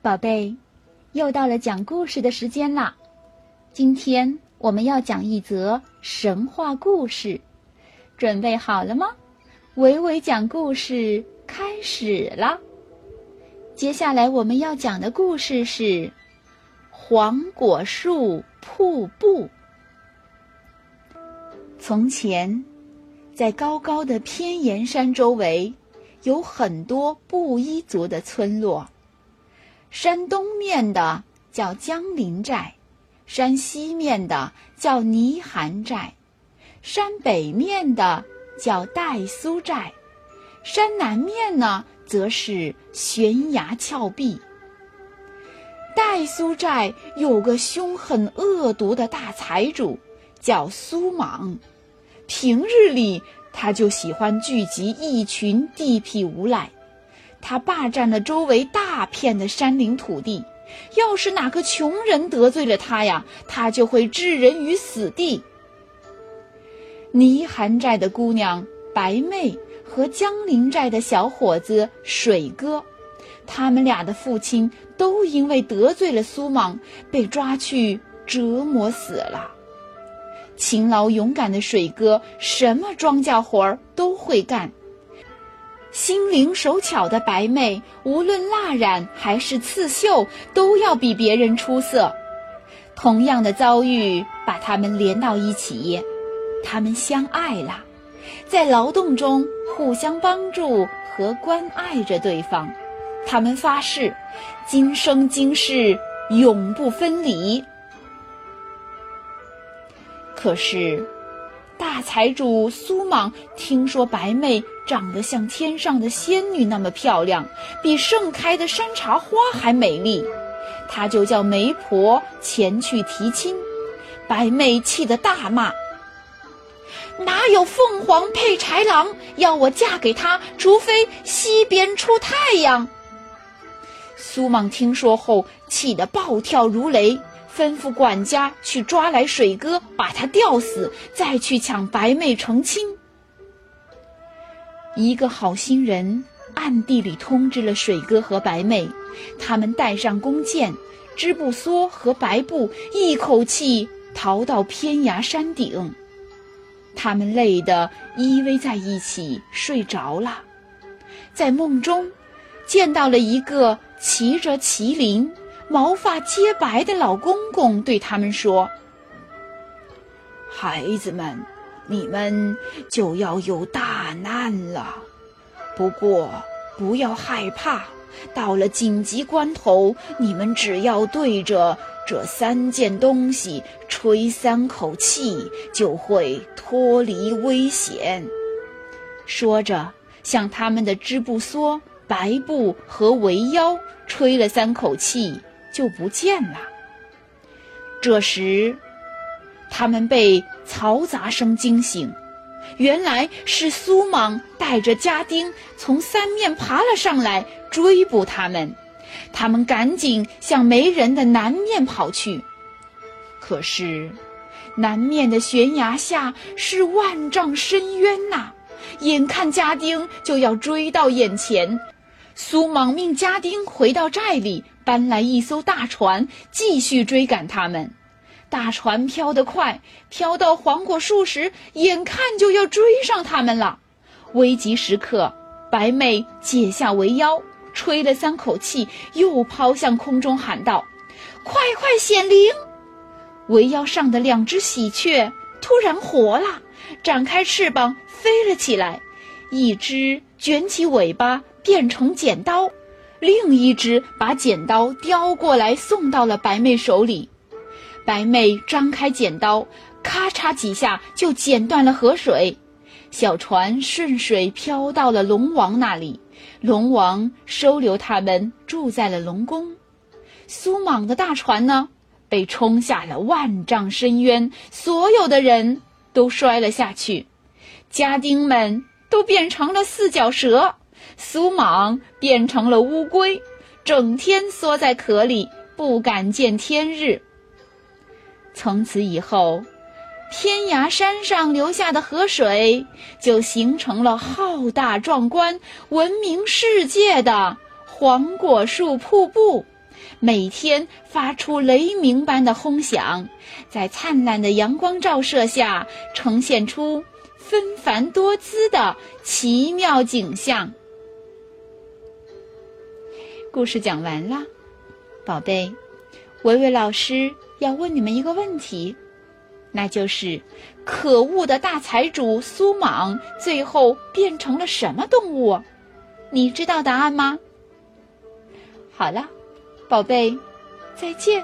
宝贝，又到了讲故事的时间啦！今天我们要讲一则神话故事，准备好了吗？伟伟讲故事开始了。接下来我们要讲的故事是黄果树瀑布。从前，在高高的偏岩山周围，有很多布依族的村落。山东面的叫江陵寨，山西面的叫泥寒寨，山北面的叫岱苏寨，山南面呢则是悬崖峭壁。岱苏寨有个凶狠恶毒的大财主，叫苏莽。平日里他就喜欢聚集一群地痞无赖。他霸占了周围大片的山林土地，要是哪个穷人得罪了他呀，他就会置人于死地。泥寒寨的姑娘白妹和江陵寨的小伙子水哥，他们俩的父亲都因为得罪了苏莽，被抓去折磨死了。勤劳勇敢的水哥，什么庄稼活儿都会干。心灵手巧的白妹，无论蜡染还是刺绣，都要比别人出色。同样的遭遇把他们连到一起，他们相爱了，在劳动中互相帮助和关爱着对方。他们发誓，今生今世永不分离。可是。大财主苏莽听说白妹长得像天上的仙女那么漂亮，比盛开的山茶花还美丽，他就叫媒婆前去提亲。白妹气得大骂：“哪有凤凰配豺狼？要我嫁给他，除非西边出太阳。”苏莽听说后，气得暴跳如雷。吩咐管家去抓来水哥，把他吊死，再去抢白妹成亲。一个好心人暗地里通知了水哥和白妹，他们带上弓箭，织布梭和白布，一口气逃到偏崖山顶。他们累得依偎在一起睡着了，在梦中，见到了一个骑着麒麟。毛发皆白的老公公对他们说：“孩子们，你们就要有大难了。不过不要害怕，到了紧急关头，你们只要对着这三件东西吹三口气，就会脱离危险。”说着，向他们的织布梭、白布和围腰吹了三口气。就不见了。这时，他们被嘈杂声惊醒，原来是苏莽带着家丁从三面爬了上来追捕他们。他们赶紧向没人的南面跑去，可是南面的悬崖下是万丈深渊呐！眼看家丁就要追到眼前，苏莽命家丁回到寨里。搬来一艘大船，继续追赶他们。大船飘得快，飘到黄果树时，眼看就要追上他们了。危急时刻，白妹解下围腰，吹了三口气，又抛向空中，喊道：“快快显灵！”围腰上的两只喜鹊突然活了，展开翅膀飞了起来，一只卷起尾巴变成剪刀。另一只把剪刀叼过来，送到了白妹手里。白妹张开剪刀，咔嚓几下就剪断了河水。小船顺水飘到了龙王那里，龙王收留他们，住在了龙宫。苏莽的大船呢，被冲下了万丈深渊，所有的人都摔了下去，家丁们都变成了四脚蛇。苏莽变成了乌龟，整天缩在壳里，不敢见天日。从此以后，天涯山上流下的河水就形成了浩大壮观、闻名世界的黄果树瀑布，每天发出雷鸣般的轰响，在灿烂的阳光照射下，呈现出纷繁多姿的奇妙景象。故事讲完了，宝贝，维维老师要问你们一个问题，那就是：可恶的大财主苏莽最后变成了什么动物？你知道答案吗？好了。宝贝，再见。